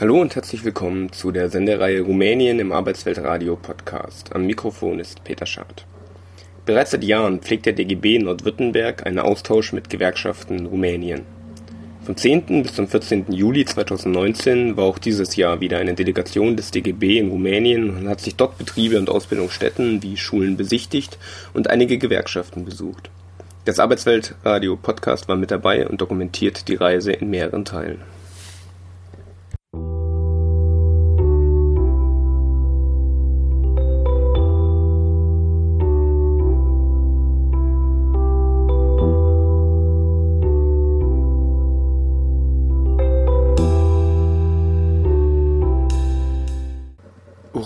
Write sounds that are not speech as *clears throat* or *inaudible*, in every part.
Hallo und herzlich willkommen zu der Sendereihe Rumänien im Arbeitsweltradio Podcast. Am Mikrofon ist Peter Schad. Bereits seit Jahren pflegt der DGB Nordwürttemberg einen Austausch mit Gewerkschaften in Rumänien. Vom 10. bis zum 14. Juli 2019 war auch dieses Jahr wieder eine Delegation des DGB in Rumänien und hat sich dort Betriebe und Ausbildungsstätten wie Schulen besichtigt und einige Gewerkschaften besucht. Das Arbeitsweltradio Podcast war mit dabei und dokumentiert die Reise in mehreren Teilen.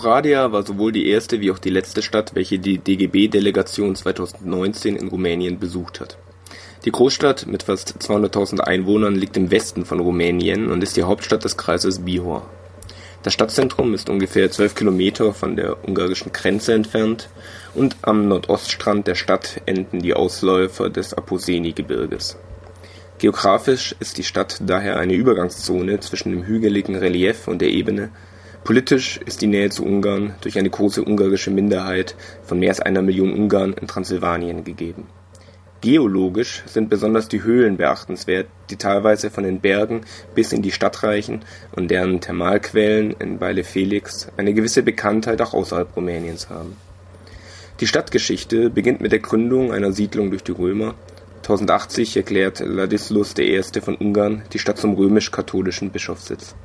Oradea war sowohl die erste wie auch die letzte Stadt, welche die DGB-Delegation 2019 in Rumänien besucht hat. Die Großstadt mit fast 200.000 Einwohnern liegt im Westen von Rumänien und ist die Hauptstadt des Kreises Bihor. Das Stadtzentrum ist ungefähr 12 Kilometer von der ungarischen Grenze entfernt und am Nordoststrand der Stadt enden die Ausläufer des Aposeni-Gebirges. Geografisch ist die Stadt daher eine Übergangszone zwischen dem hügeligen Relief und der Ebene Politisch ist die Nähe zu Ungarn durch eine große ungarische Minderheit von mehr als einer Million Ungarn in Transsilvanien gegeben. Geologisch sind besonders die Höhlen beachtenswert, die teilweise von den Bergen bis in die Stadt reichen und deren Thermalquellen in Weile Felix eine gewisse Bekanntheit auch außerhalb Rumäniens haben. Die Stadtgeschichte beginnt mit der Gründung einer Siedlung durch die Römer. 1080 erklärt Ladislaus I. von Ungarn die Stadt zum römisch-katholischen Bischofssitz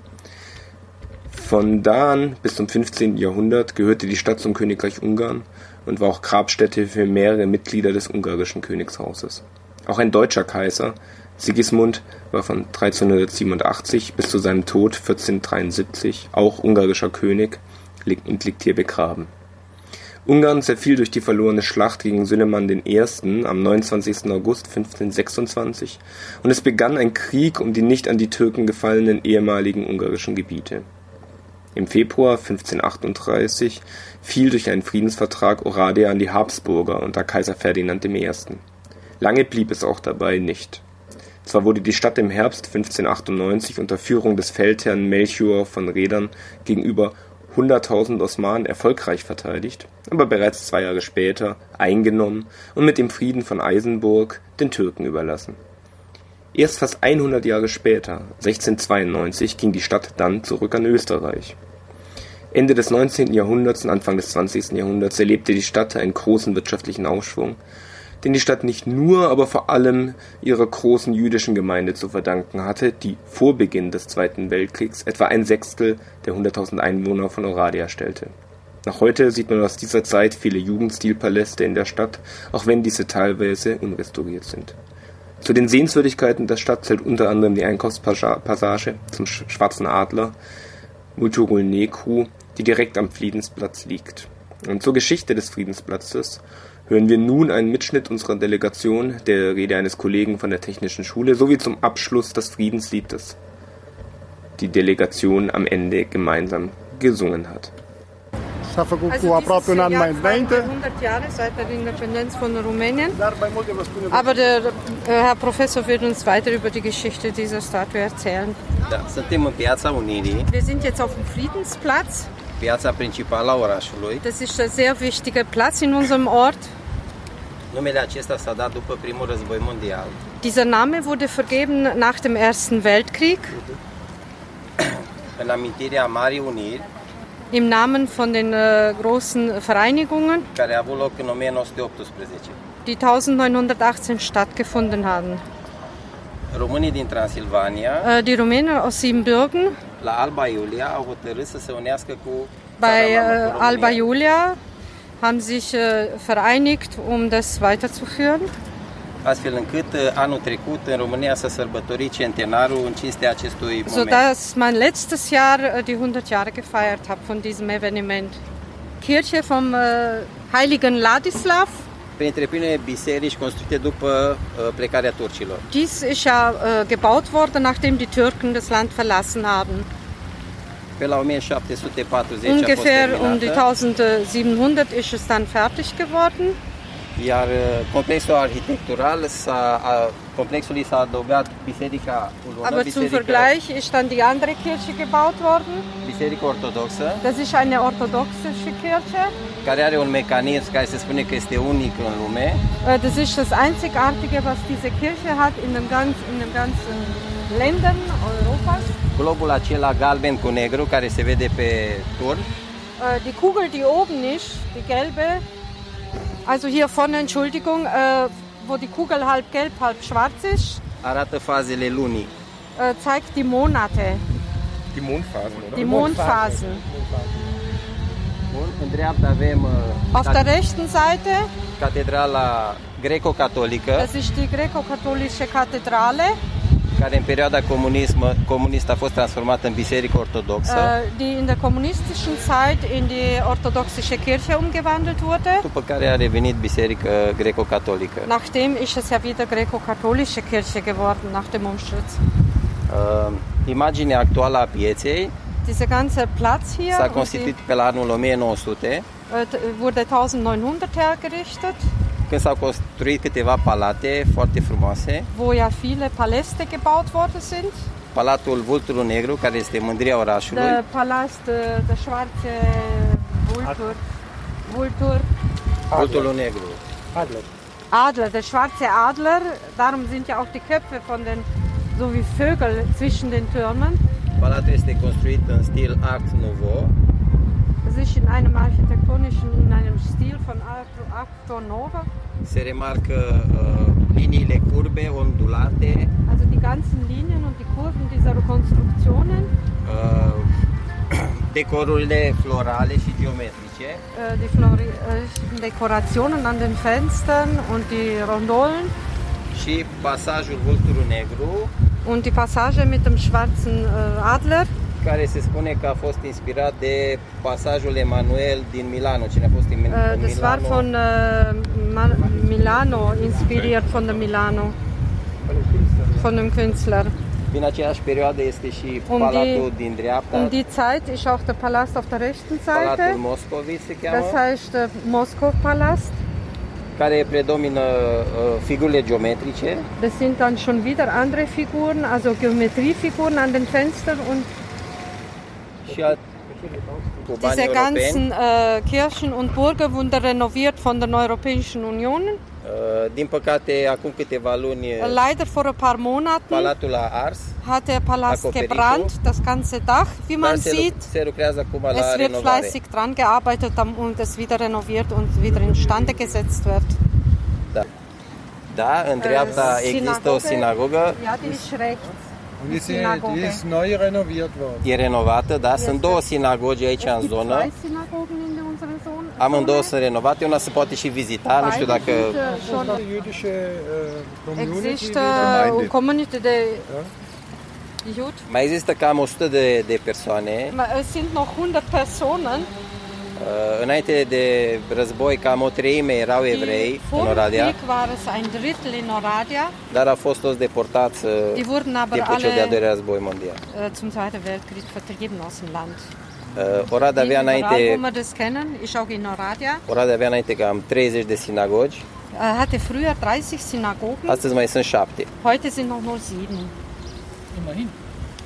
von da an bis zum 15. Jahrhundert gehörte die Stadt zum Königreich Ungarn und war auch Grabstätte für mehrere Mitglieder des ungarischen Königshauses. Auch ein deutscher Kaiser, Sigismund, war von 1387 bis zu seinem Tod 1473 auch ungarischer König und liegt hier begraben. Ungarn zerfiel durch die verlorene Schlacht gegen Süleyman I. am 29. August 1526 und es begann ein Krieg um die nicht an die Türken gefallenen ehemaligen ungarischen Gebiete im Februar 1538 fiel durch einen Friedensvertrag Oradea an die Habsburger unter Kaiser Ferdinand I. Lange blieb es auch dabei nicht. Zwar wurde die Stadt im Herbst 1598 unter Führung des Feldherrn Melchior von Redern gegenüber 100.000 Osmanen erfolgreich verteidigt, aber bereits zwei Jahre später eingenommen und mit dem Frieden von Eisenburg den Türken überlassen. Erst fast 100 Jahre später, 1692, ging die Stadt dann zurück an Österreich Ende des 19. Jahrhunderts und Anfang des 20. Jahrhunderts erlebte die Stadt einen großen wirtschaftlichen Aufschwung, den die Stadt nicht nur, aber vor allem ihrer großen jüdischen Gemeinde zu verdanken hatte, die vor Beginn des Zweiten Weltkriegs etwa ein Sechstel der 100.000 Einwohner von Oradea stellte. Noch heute sieht man aus dieser Zeit viele Jugendstilpaläste in der Stadt, auch wenn diese teilweise unrestauriert sind. Zu den Sehenswürdigkeiten der Stadt zählt unter anderem die Einkaufspassage zum Schwarzen Adler, Nekru, die direkt am Friedensplatz liegt. Und zur Geschichte des Friedensplatzes hören wir nun einen Mitschnitt unserer Delegation, der Rede eines Kollegen von der Technischen Schule, sowie zum Abschluss das Friedensliedes, die Delegation am Ende gemeinsam gesungen hat. Făcut also cu aproape un an mai înainte. 100 Jahre seit der Independenz von Rumänien. Aber der äh, Herr Professor wird uns weiter über die Geschichte dieser Statue erzählen. Da, suntem în Piața Unirii. Wir sind jetzt auf dem Friedensplatz. piața principală a orașului. Das ist ein sehr wichtiger Platz in unserem Ort. Numele acesta s-a dat după primul război mondial. Dieser Name wurde vergeben nach dem Ersten Weltkrieg. În amintirea Marii Uniri. Im Namen von den uh, großen Vereinigungen. Care a avut loc în 1918. Die 1918 stattgefunden haben. Românii din Transilvania. Uh, die Rumänen aus Siebenbürgen. la Alba Iulia au hotărât să se unească cu Bei uh, Alba Iulia haben sich uh, vereinigt, um das weiterzuführen. Astfel încât uh, anul trecut în România să sărbători centenarul în cinstea acestui moment. So dass man letztes Jahr uh, die 100 Jahre gefeiert hat von diesem Evenement. Kirche vom uh, Heiligen Ladislav printre primele biserici construite după uh, plecarea turcilor. Dies ist ja uh, gebaut worden, nachdem die Türken das Land verlassen haben. Pe la 1740 Ungefähr um die 1700 ist es dann fertig geworden. Iar uh, complexul arhitectural, s-a, a, complexului s-a adăugat biserica Aber zum Vergleich ist dann die andere Kirche gebaut worden. biserica ortodoxă, Das ist eine orthodoxe Kirche. care are un mecanism care se spune că este unic în lume, Äh, Das ist das Einzigartige, was diese Kirche hat in den, ganz, in den ganzen Ländern Europas. globul acela galben cu negru care se vede pe turn, Äh, Die Kugel, die oben ist, die gelbe, also hier vorne, Entschuldigung, äh, wo die Kugel halb gelb, halb schwarz ist, arată fazele lunii. äh, zeigt die Monate, Die Mondphasen, oder? die Mondphasen. Bun, în dreapta avem uh, Auf der rechten Seite, catedrala greco-catolică, das ist die grekokatholische Kathedrale, care în perioada comunism, comunistă a fost transformată în biserică ortodoxă. äh, die in der kommunistischen Zeit in die orthodoxische Kirche umgewandelt wurde. după care a revenit biserică greco-catolică. Nachdem ist es ja wieder grekokatholische Kirche geworden, nach dem Umsturz. Uh, imaginea actuală a pieței Dieser ganze Platz hier s-a constituit die, pe la anul 1900, äh, t- wurde 1900 hergerichtet, când s-au construit câteva palate foarte frumoase. wo ja viele Paläste gebaut worden sind. Palatul Vulturul Negru, care este mândria orașului, Der Palast, äh, der schwarze Vultur, Vultur, Vulturul Negru. Adler. Adler, der schwarze Adler. Darum sind ja auch die Köpfe von den, so wie Vögel zwischen den Türmen. Palatul este construit în stil Art Nouveau, Ist in einem architektonischen, in einem Stil von Art- Art Nouveau. se remarcă uh, liniile curbe, ondulate, Also die ganzen Linien und die Kurven dieser Konstruktionen, uh, *clears throat* decorurile florale și geometrice, äh, die Flori äh, Dekorationen an den Fenstern und die Rondolen. Și pasajul Vulturul Negru, und die Passage mit dem schwarzen äh, Adler. Care se spune că a fost inspirat de pasajul Emanuel din Milano. Cine a fost în, Äh, în das war Milano? von äh, Ma Milano, inspiriert von der Milano, von dem Künstler. Din aceeași perioadă este și Um palatul die- din dreapta, Um die Zeit ist auch der Palast auf der rechten palatul Seite. Moscovici se cheamă, Das heißt der Moskow-Palast. care predomină uh, figurile geometrice Das sind dann schon wieder andere Figuren, also Geometriefiguren an den Fenstern und și al, cu bani diese ganzen äh, Kirchen und Burgen wurden renoviert von der Europäischen Union. Uh, Din păcate, acum câteva luni, Leider vor ein paar Monaten palatul a ars, hat der Palast gebrannt, das ganze Dach, wie man se, sieht. se lucrează acum la Es wird renovare. fleißig dran gearbeitet, damit es wieder renoviert und wieder instande gesetzt wird. Da. Da, în dreapta Uh, există o sinagogă, Ja, die ist rechts. Und die, Synagoge. die ist neu renoviert worden. e renovată, da? Sunt două sinagogi aici în zonă. zwei Synagogen in unserer Zone. Amândouă sunt renovate, una se poate și vizita, nu știu dacă Die. Există o community de mai există cam 100 de, de persoane. Sind noch 100 Personen, Uh, Înainte de război, cam o treime erau evrei die în vor dem Oradea, Krieg war es ein Drittel in Oradea. dar au fost toți deportați uh, Die wurden aber după cel de-al alle doilea război mondial. äh, zum Zweiten Weltkrieg vertrieben aus dem Land. Uh, Oradea avea Wie überall, wo înainte, wir das kennen, ist auch in Oradea. Oradea avea înainte cam 30 de sinagogi, Äh, hatte früher 30 Synagogen, astăzi mai sunt 7. heute sind noch nur sieben. Immerhin.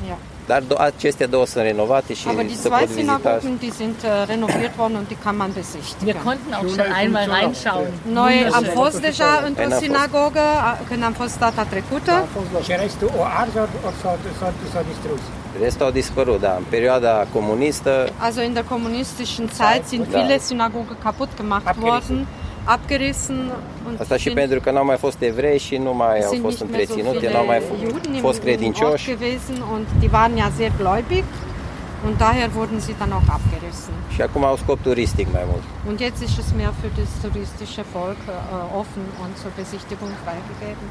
Ja. Dar do- acestea două sunt renovate și Aber die se zwei pot vizita. Synagogen, die sind äh, renoviert worden und die kann man Wir besichtigen. konnten auch schon einmal reinschauen. Noi am fost deja într-o sinagogă când am fost data trecută. Și restul o ars s-a, distrus. Restul au dispărut, da. În perioada comunistă, Also in der kommunistischen Zeit sind viele Synagogen kaputt gemacht worden, abgerissen und asta și pentru că n-au mai fost evrei și nu mai au fost mehr so n-au mai fost credincioși gewesen und die waren ja sehr gläubig und daher wurden sie dann auch abgerissen. și acum au scop turistic mai mult. Und jetzt ist es mehr für das touristische Volk äh, offen und zur Besichtigung freigegeben.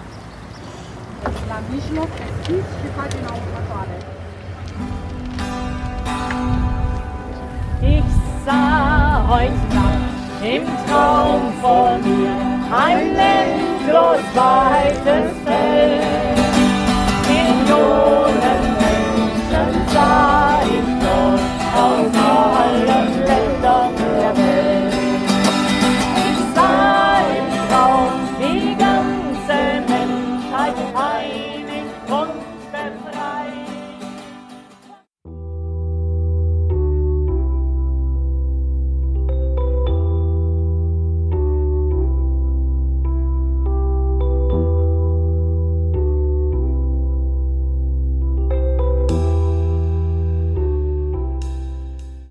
Ich sah heute Nacht im Traum von mir ein endlos weites Feld.